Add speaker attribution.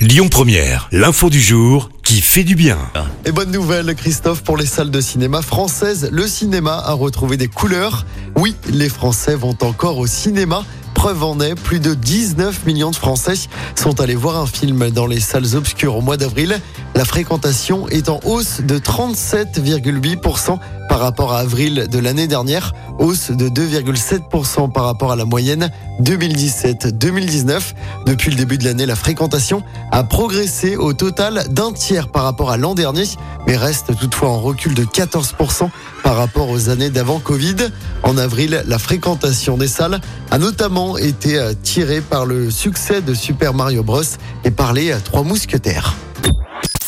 Speaker 1: Lyon Première, l'info du jour qui fait du bien.
Speaker 2: Et bonne nouvelle, Christophe, pour les salles de cinéma françaises, le cinéma a retrouvé des couleurs. Oui, les Français vont encore au cinéma. Preuve en est, plus de 19 millions de Français sont allés voir un film dans les salles obscures au mois d'avril. La fréquentation est en hausse de 37,8% par rapport à avril de l'année dernière, hausse de 2,7% par rapport à la moyenne 2017-2019. Depuis le début de l'année, la fréquentation a progressé au total d'un tiers par rapport à l'an dernier, mais reste toutefois en recul de 14% par rapport aux années d'avant Covid. En avril, la fréquentation des salles a notamment été euh, tirée par le succès de Super Mario Bros et par les euh, Trois Mousquetaires.